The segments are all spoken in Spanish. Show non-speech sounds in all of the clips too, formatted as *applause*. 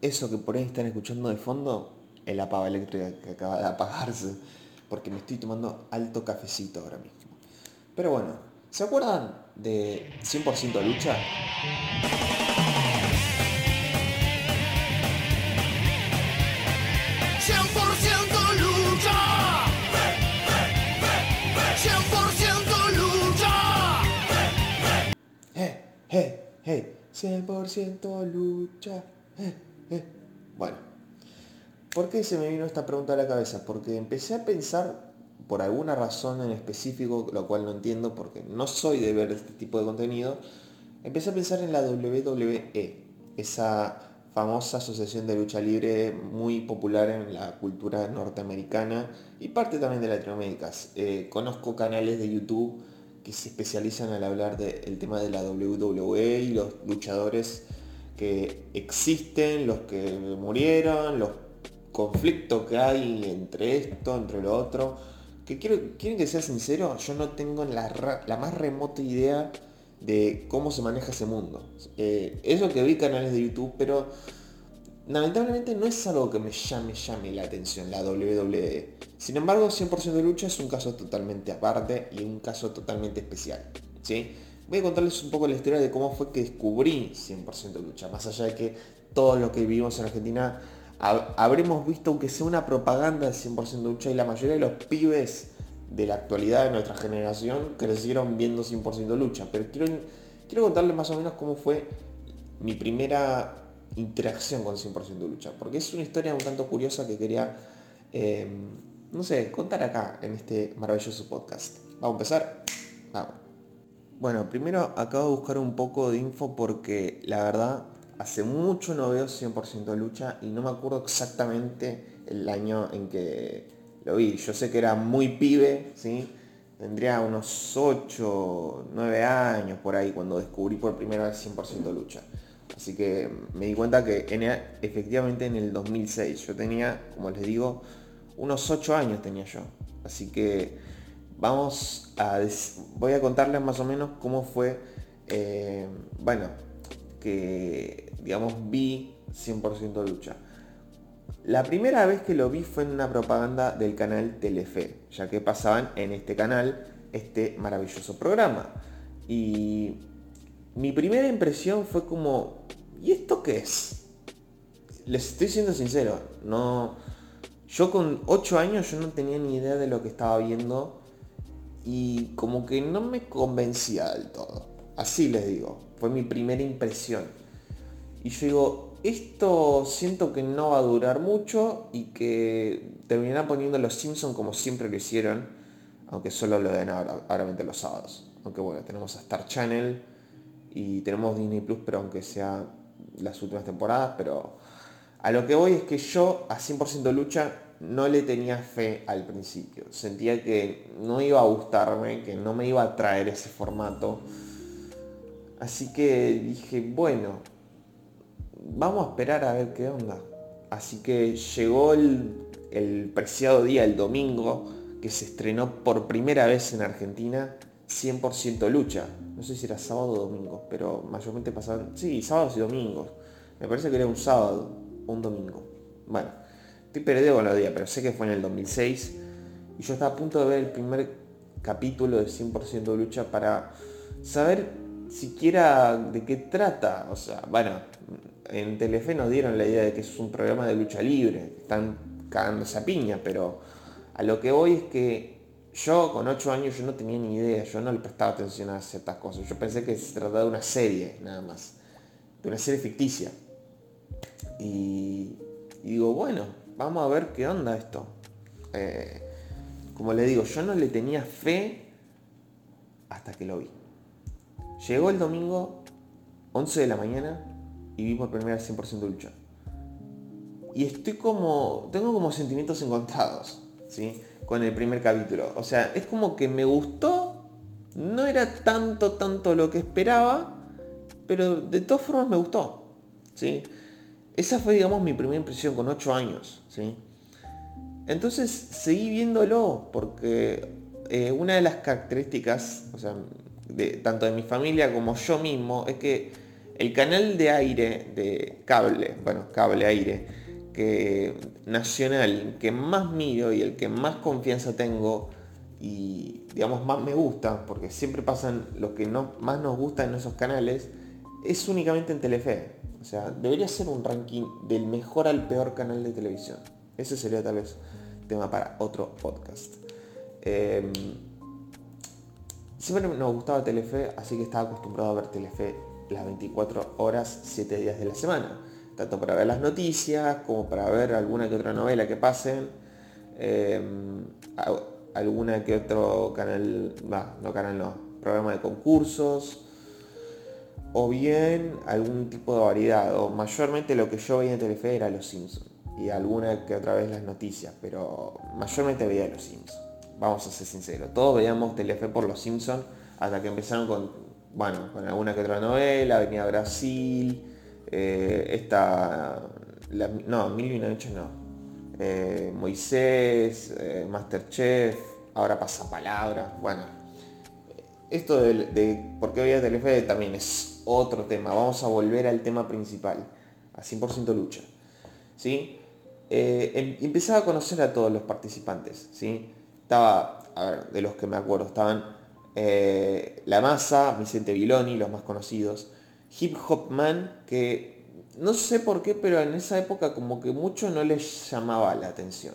eso que por ahí están escuchando de fondo es la pava eléctrica que acaba de apagarse, porque me estoy tomando alto cafecito ahora mismo. Pero bueno, ¿se acuerdan de 100% lucha? ¡Eh! ¡Eh! ¡Eh! 100% lucha. ¡Eh! ¡Eh! Bueno, ¿por qué se me vino esta pregunta a la cabeza? Porque empecé a pensar por alguna razón en específico, lo cual no entiendo porque no soy de ver este tipo de contenido, empecé a pensar en la WWE, esa famosa asociación de lucha libre muy popular en la cultura norteamericana y parte también de Latinoamérica. Eh, conozco canales de YouTube que se especializan al hablar del tema de la WWE y los luchadores que existen, los que murieron, los conflictos que hay entre esto, entre lo otro. Que quiero, quieren que sea sincero, yo no tengo la, más remota idea de cómo se maneja ese mundo. Eh, eso que vi canales de YouTube, pero lamentablemente no es algo que me llame, llame la atención, la WWE. Sin embargo, 100% de lucha es un caso totalmente aparte y un caso totalmente especial. ¿sí? Voy a contarles un poco la historia de cómo fue que descubrí 100% de lucha, más allá de que todos los que vivimos en Argentina habremos visto aunque sea una propaganda de 100% de lucha y la mayoría de los pibes de la actualidad de nuestra generación crecieron viendo 100% lucha. Pero quiero, quiero contarles más o menos cómo fue mi primera interacción con 100% lucha. Porque es una historia un tanto curiosa que quería, em, no sé, contar acá en este maravilloso podcast. Vamos a empezar. Vamos. Bueno, primero acabo de buscar un poco de info porque la verdad hace mucho no veo 100% lucha y no me acuerdo exactamente el año en que lo vi. Yo sé que era muy pibe, ¿sí? Tendría unos 8, 9 años por ahí cuando descubrí por primera vez 100% lucha. Así que me di cuenta que efectivamente en el 2006 yo tenía, como les digo, unos 8 años tenía yo. Así que vamos a, voy a contarles más o menos cómo fue, eh, bueno, que digamos vi 100% lucha. La primera vez que lo vi fue en una propaganda del canal Telefe, ya que pasaban en este canal este maravilloso programa. Y mi primera impresión fue como, ¿y esto qué es? Les estoy siendo sincero, no. Yo con 8 años yo no tenía ni idea de lo que estaba viendo y como que no me convencía del todo. Así les digo, fue mi primera impresión. Y yo digo, esto siento que no va a durar mucho y que terminarán poniendo los Simpsons como siempre lo hicieron, aunque solo lo den ahora, los sábados. Aunque bueno, tenemos a Star Channel y tenemos Disney Plus, pero aunque sea las últimas temporadas, pero a lo que voy es que yo a 100% lucha no le tenía fe al principio. Sentía que no iba a gustarme, que no me iba a traer ese formato. Así que dije, bueno, vamos a esperar a ver qué onda. Así que llegó el, preciado día, el domingo, que se estrenó por primera vez en Argentina 100% lucha. No sé si era sábado o domingo, pero mayormente pasaban, sí, sábados y domingos. Me parece que era un sábado un domingo. Bueno, estoy perdido con día, pero sé que fue en el 2006. Y yo estaba a punto de ver el primer capítulo de 100% lucha para saber siquiera de qué trata. O sea, bueno, en Telefe nos dieron la idea de que es un programa de lucha libre, están cagando esa piña, pero a lo que voy es que yo con 8 años yo no tenía ni idea, yo no le prestaba atención a ciertas cosas, yo pensé que se trataba de una serie nada más, de una serie ficticia. Y, digo, bueno, vamos a ver qué onda esto. Eh, como le digo, yo no le tenía fe hasta que lo vi. Llegó el domingo, 11 de la mañana, y vi por primera vez 100% lucha. Y estoy como, tengo como sentimientos encontrados, ¿sí? Con el primer capítulo. O sea, es como que me gustó, no era tanto, tanto lo que esperaba, pero de todas formas me gustó, ¿sí? Esa fue, digamos, mi primera impresión con 8 años, ¿sí? Entonces seguí viéndolo porque eh, una de las características, o sea, tanto de mi familia como yo mismo, es que El canal de aire, de cable, bueno, cable aire, que nacional, que más miro y el que más confianza tengo y digamos más me gusta, porque siempre pasan lo que no, más nos gusta en esos canales, es únicamente en Telefe. O sea, debería ser un ranking del mejor al peor canal de televisión. Ese sería tal vez tema para otro podcast. Em, siempre nos gustaba Telefe, así que estaba acostumbrado a ver Telefe las 24 horas, 7 días de la semana. Tanto para ver las noticias, como para ver alguna que otra novela que pasen. Em, alguna que otro canal, no canal no, programa de concursos o bien algún tipo de variedad, o mayormente lo que yo veía en Telefe era Los Simpsons, y alguna que otra vez las noticias, pero mayormente veía Los Simpsons, vamos a ser sinceros, todos veíamos Telefe por Los Simpsons hasta que empezaron con, bueno, con alguna que otra novela, venía Brasil, eh, esta, no, Mil y noches no, eh, Moisés, eh, Masterchef, ahora pasa palabra, bueno, esto de por qué veía Telefe también es otro tema. Vamos a volver al tema principal, a 100% lucha. ¿sí? Eh, em, empezaba a conocer a todos los participantes. ¿sí? Estaba, de los que me acuerdo, estaban eh, La Masa, Vicente Viloni, los más conocidos. Hip Hop Man, que no sé por qué, pero en esa época como que mucho no les llamaba la atención.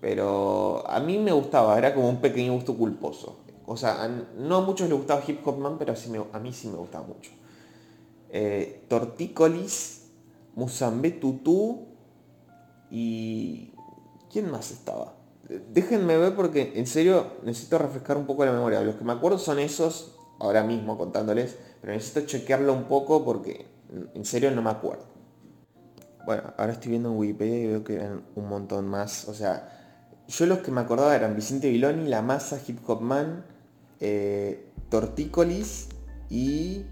Pero a mí me gustaba, era como un pequeño gusto culposo. O sea, no a muchos les gustaba Hip Hop Man, pero a mí sí me gustaba mucho. Eh, tortícolis, Musambé Tutú y... ¿Quién más estaba? Déjenme ver porque en serio necesito refrescar un poco la memoria. Los que me acuerdo son esos, ahora mismo contándoles, pero necesito chequearlo un poco porque en serio no me acuerdo. Bueno, ahora estoy viendo en Wikipedia y veo que eran un montón más. O sea, yo los que me acordaba eran Vicente Viloni, La Masa, Hip Hop Man, eh, Tortícolis y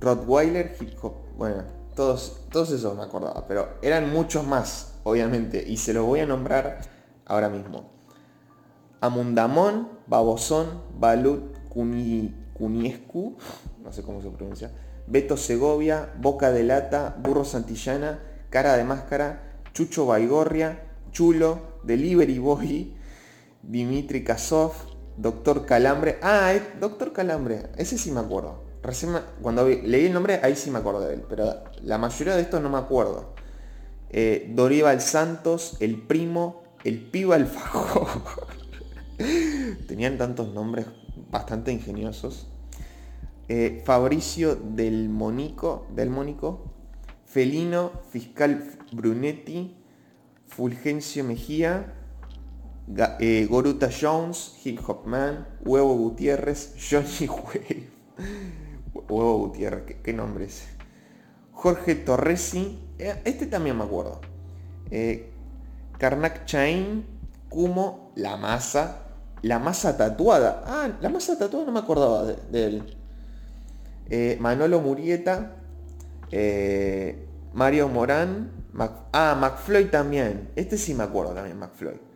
Rottweiler, Hip Hop. Bueno, todos, todos esos me acordaba, pero eran muchos más, obviamente, y se los voy a nombrar ahora mismo. Amundamón, Babosón, Balut Cuniescu, no sé cómo se pronuncia, Beto Segovia, Boca de Lata, Burro Santillana, Cara de Máscara, Chucho Baigorria, Chulo, Delivery Boy, Dimitri Kasov, Doctor Calambre. Ah, Doctor Calambre, ese sí me acuerdo. Recién cuando leí el nombre, ahí sí me acuerdo de él, pero la mayoría de estos no me acuerdo. Eh, Santos, El Primo, El Piba Alfajor. *laughs* Tenían tantos nombres bastante ingeniosos. Eh, Fabricio del Monico, del Mónico, Felino, Fiscal Brunetti, Fulgencio Mejía, eh, Goruta Jones, Hip Hop Man, Huevo Gutiérrez, Johnny *laughs* Wave. Huevo Gutiérrez, ¿qué, nombre es? Jorge Torresi, eh, este también me acuerdo. Eh, Karnak Chain, Kumo, La Masa, La Masa Tatuada. Ah, La Masa Tatuada no me acordaba de, él. Eh, Manolo Murieta, Mario Morán, ah, McFloyd también. Este sí me acuerdo también, McFloyd.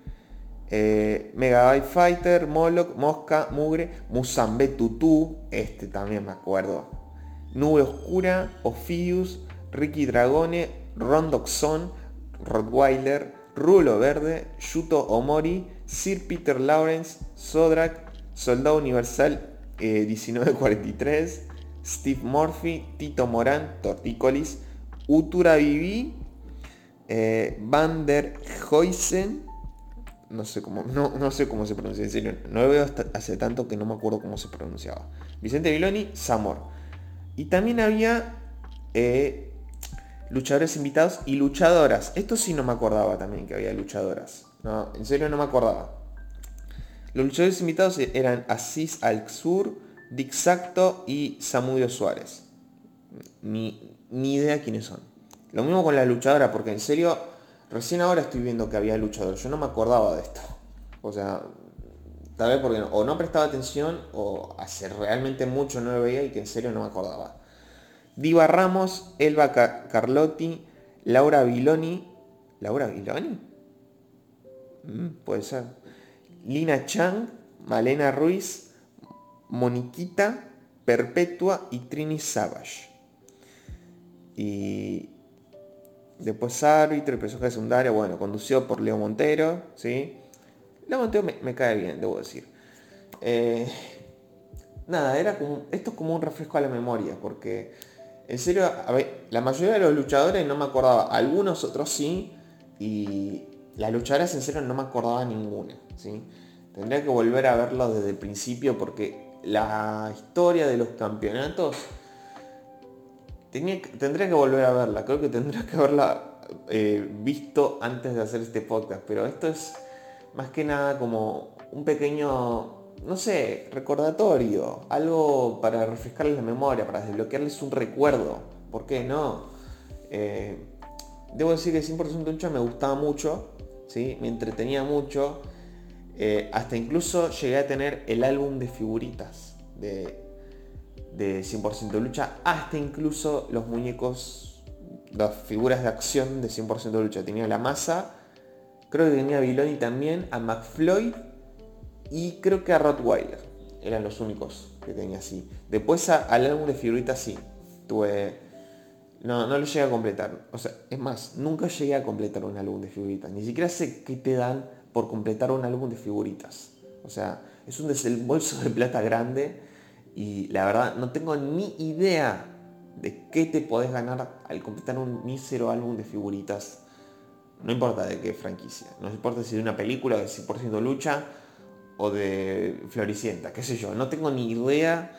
Eh, Megabyte Fighter, Moloch, Mosca, Mugre, Musambe Tutu, este también me acuerdo. Nube Oscura, Ophius, Ricky Dragone, Rondoxon, Rottweiler, Rulo Verde, Yuto Omori, Sir Peter Lawrence, Sodrak, Soldado Universal 1943, eh, Steve Murphy, Tito Morán, Torticolis, Utura Vivi, eh, Van der Heusen, no sé cómo, no, sé cómo se pronuncia, en serio, no lo veo hace tanto que no me acuerdo cómo se pronunciaba. Vicente Viloni, Zamor. Y también había eh, luchadores invitados y luchadoras. Esto sí no me acordaba también que había luchadoras. No, en serio no me acordaba. Los luchadores invitados eran Aziz Al-Sur, Dick Sacto y Samudio Suárez. Ni, ni idea quiénes son. Lo mismo con la luchadora, porque en serio Recién ahora estoy viendo que había luchador. Yo no me acordaba de esto. O sea, tal vez porque o no prestaba atención o hace realmente mucho no lo veía y que en serio no me acordaba. Diva Ramos, Elba Carlotti, Laura Viloni. ¿Laura Viloni? Mm, puede ser. Lina Chang, Malena Ruiz, Moniquita, Perpetua y Trini Savage. Y después árbitro y personaje secundario, bueno, conducido por Leo Montero, ¿sí? Leo Montero me, cae bien, debo decir. Eh, nada, era como, esto es como un refresco a la memoria, porque en serio, a ver, la mayoría de los luchadores no me acordaba, algunos otros sí, y las luchadoras en serio no me acordaba ninguna, ¿sí? Tendría que volver a verlo desde el principio porque la historia de los campeonatos tendría que volver a verla, creo que tendría que haberla eh, visto antes de hacer este podcast, pero esto es más que nada como un pequeño no sé, recordatorio, algo para refrescarles la memoria, para desbloquearles un recuerdo. ¿Por qué no? Eh, debo decir que 100% lucha me gustaba mucho, ¿sí? me entretenía mucho. Eh, hasta incluso llegué a tener el álbum de figuritas de, de 100% lucha, hasta incluso los muñecos, las figuras de acción de 100% lucha. Tenía la masa, creo que tenía a Biloni también, a McFloyd y creo que a Rottweiler. Eran los únicos que tenía así. Después al álbum de figuritas sí. Tuve. No, no lo llegué a completar. O sea, es más, nunca llegué a completar un álbum de figuritas. Ni siquiera sé qué te dan por completar un álbum de figuritas. O sea, es un desembolso de plata grande. Y la verdad, no tengo ni idea de qué te podés ganar al completar un mísero álbum de figuritas. No importa de qué franquicia. No importa si de una película de 100% lucha o de Floricienta, qué sé yo. No tengo ni idea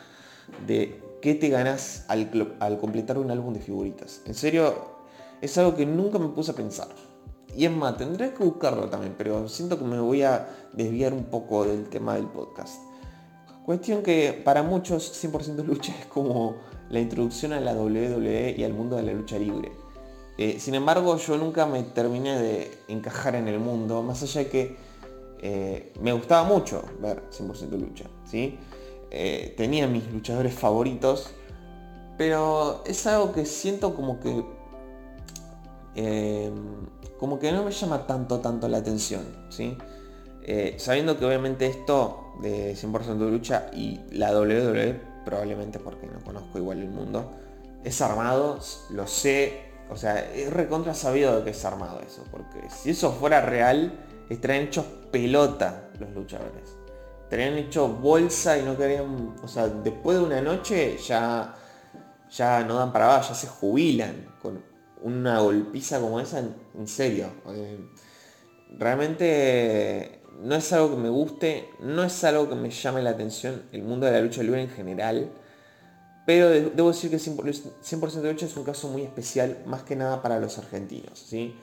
de qué te ganas al, completar un álbum de figuritas. En serio, es algo que nunca me puse a pensar. Y es más, tendré que buscarlo también, pero siento que me voy a desviar un poco del tema del podcast. Cuestión que para muchos 100% lucha es como la introducción a la WWE y al mundo de la lucha libre. Eh, sin embargo, yo nunca me terminé de encajar en el mundo, más allá de que eh, me gustaba mucho ver 100% lucha, ¿sí? Eh, tenía mis luchadores favoritos, pero es algo que siento como que como que no me llama tanto tanto la atención, ¿sí? sabiendo que obviamente esto de 100% lucha y la WWE, probablemente porque no conozco igual el mundo, es armado, lo sé, o sea, es recontra sabido de que es armado eso, porque si eso fuera real, estarían hechos pelota los luchadores. Estarían hecho bolsa y no querían, o sea, después de una noche ya, ya no dan para abajo, ya se jubilan con una golpiza como esa, en, serio. Eh, realmente no es algo que me guste, no es algo que me llame la atención el mundo de la lucha libre en general. Pero debo decir que 100%, de lucha es un caso muy especial, más que nada para los argentinos. ¿sí?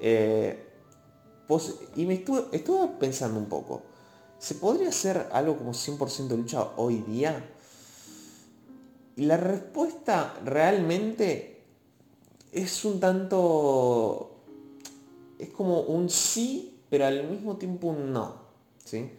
Eh, y me estuve, pensando un poco, ¿se podría hacer algo como 100% lucha hoy día? Y la respuesta realmente es un tanto... Es como un sí, pero al mismo tiempo un no. ¿sí?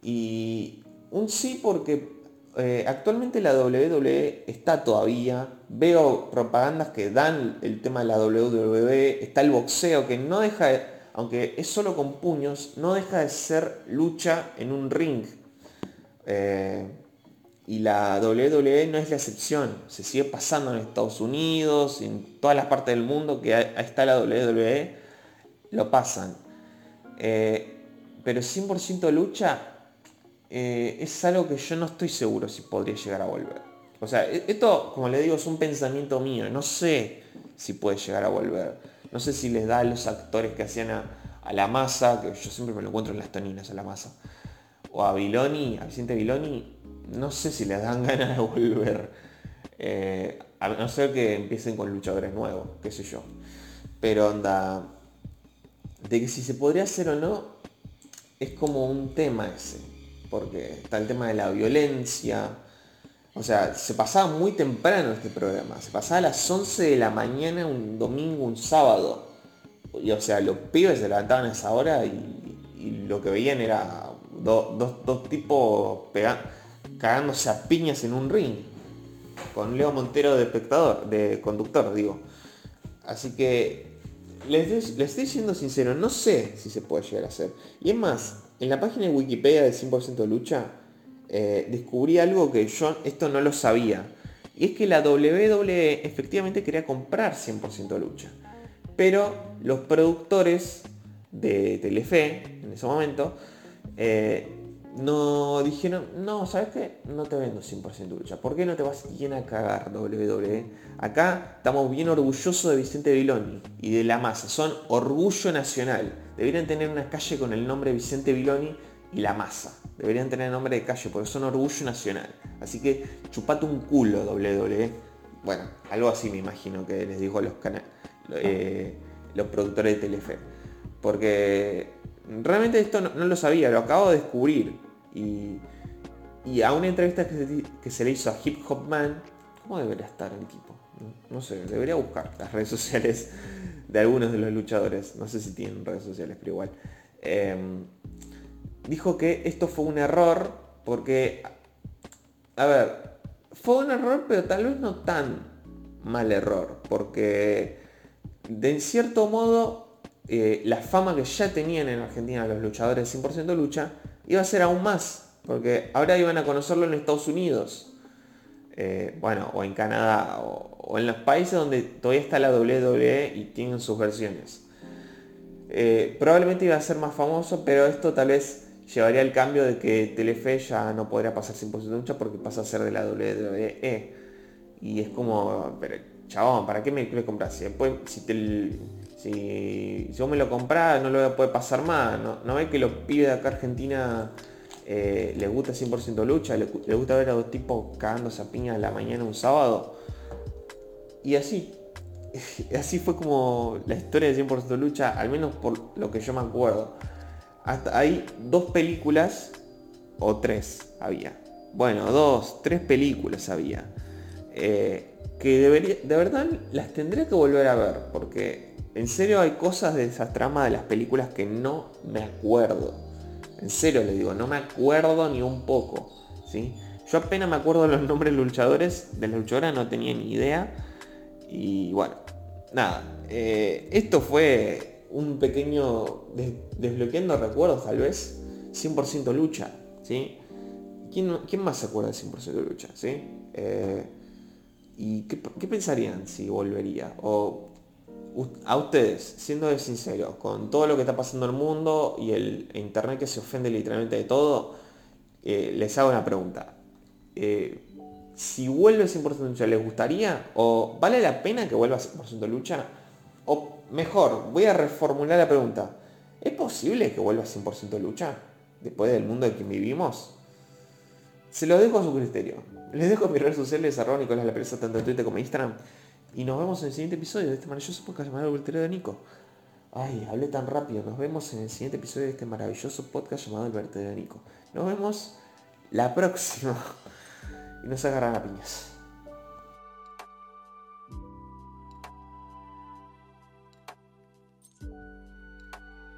Y un sí porque eh, actualmente la WWE está todavía. Veo propagandas que dan el tema de la WWE. Está el boxeo que no deja de aunque es solo con puños, no deja de ser lucha en un ring. Eh, y la WWE no es la excepción. Se sigue pasando en Estados Unidos, en todas las partes del mundo que ahí está la WWE, lo pasan. Eh, pero 100% lucha eh, es algo que yo no estoy seguro si podría llegar a volver. O sea, e-, esto, como le digo, es un pensamiento mío. No sé si puede llegar a volver. No sé si les da a los actores que hacían a, la masa, que yo siempre me lo encuentro en las toninas a la masa. O a Viloni, a Vicente Viloni, no sé si les dan *laughs* ganas de volver. Eh, a no ser que empiecen con luchadores nuevos, qué sé yo. Pero onda. De que si se podría hacer o no, es como un tema ese. Porque está el tema de la violencia, o sea, se pasaba muy temprano este programa. Se pasaba a las 11 de la mañana un domingo, un sábado. Y, o sea, los pibes se levantaban a esa hora y, lo que veían era dos tipos cagándose a piñas en un ring. Con Leo Montero de espectador, de conductor, digo. Así que les, estoy siendo sincero, no sé si se puede llegar a hacer. Y es más, en la página de Wikipedia de 100% lucha, eh, descubrí algo que yo esto no lo sabía. Y es que la WWE efectivamente quería comprar 100% lucha. Pero los productores de Telefe, en ese momento, eh, no dijeron, no, ¿sabes qué? No te vendo 100% lucha. ¿Por qué no te vas bien a cagar WWE? Acá estamos bien orgullosos de Vicente Viloni y de la masa. Son orgullo nacional. Deberían tener una calle con el nombre Vicente Viloni y la masa. Deberían tener nombre de calle porque son orgullo nacional. Así que chupate un culo WWE. Bueno, algo así me imagino que les dijo los, eh, los productores de Telefe. Porque realmente esto no, lo sabía, lo acabo de descubrir. Y, a una entrevista que se, le hizo a Hip Hop Man, ¿cómo debería estar el tipo? No, sé, debería buscar las redes sociales de algunos de los luchadores. No sé si tienen redes sociales, pero igual. Em, dijo que esto fue un error porque, a ver, fue un error, pero tal vez no tan mal error, porque de cierto modo eh, la fama que ya tenían en Argentina los luchadores de 100% lucha iba a ser aún más, porque ahora iban a conocerlo en Estados Unidos, eh, bueno, o en Canadá, o, en los países donde todavía está la WWE y tienen sus versiones. Eh, probablemente iba a ser más famoso, pero esto tal vez llevaría el cambio de que Telefe ya no podría pasar 100% lucha porque pasa a ser de la WWE. Y es como, pero chabón, ¿para qué me, me compras? Si después, si, vos me lo comprás, no lo voy a poder pasar más. No, no ve que los pibes de acá Argentina eh, les gusta 100% lucha, les, gusta ver a dos tipos cagándose a piña a la mañana un sábado. Y así, *laughs* así fue como la historia de 100% lucha, al menos por lo que yo me acuerdo. Hasta hay dos películas, o tres había. Bueno, dos, tres películas había. Eh, que debería, de verdad las tendré que volver a ver, porque en serio hay cosas de esa trama de las películas que no me acuerdo. En serio le digo, no me acuerdo ni un poco. ¿sí? Yo apenas me acuerdo los nombres de luchadores, de la luchadora no tenía ni idea. Y bueno, nada. Eh, esto fue un pequeño desbloqueando recuerdos tal vez. 100% lucha. ¿sí? ¿Quién, ¿Quién, más se acuerda de 100% lucha? ¿sí? Eh, ¿Y qué, qué, pensarían si volvería? O a ustedes, siendo sinceros, con todo lo que está pasando en el mundo y el internet que se ofende literalmente de todo, eh, les hago una pregunta. Eh, si vuelve 100% lucha, ¿les gustaría? ¿O vale la pena que vuelva 100% lucha? O mejor, voy a reformular la pregunta. ¿Es posible que vuelva 100% lucha? Después del mundo en que vivimos. Se lo dejo a su criterio. Les dejo mis redes sociales, arroba Nicolás La Presa, tanto en Twitter como en Instagram. Y nos vemos en el siguiente episodio de este maravilloso podcast llamado El de Nico. Ay, hablé tan rápido. Nos vemos en el siguiente episodio de este maravilloso podcast llamado El Vertedero de Nico. Nos vemos la próxima. *laughs* Y nos agarran a piñas.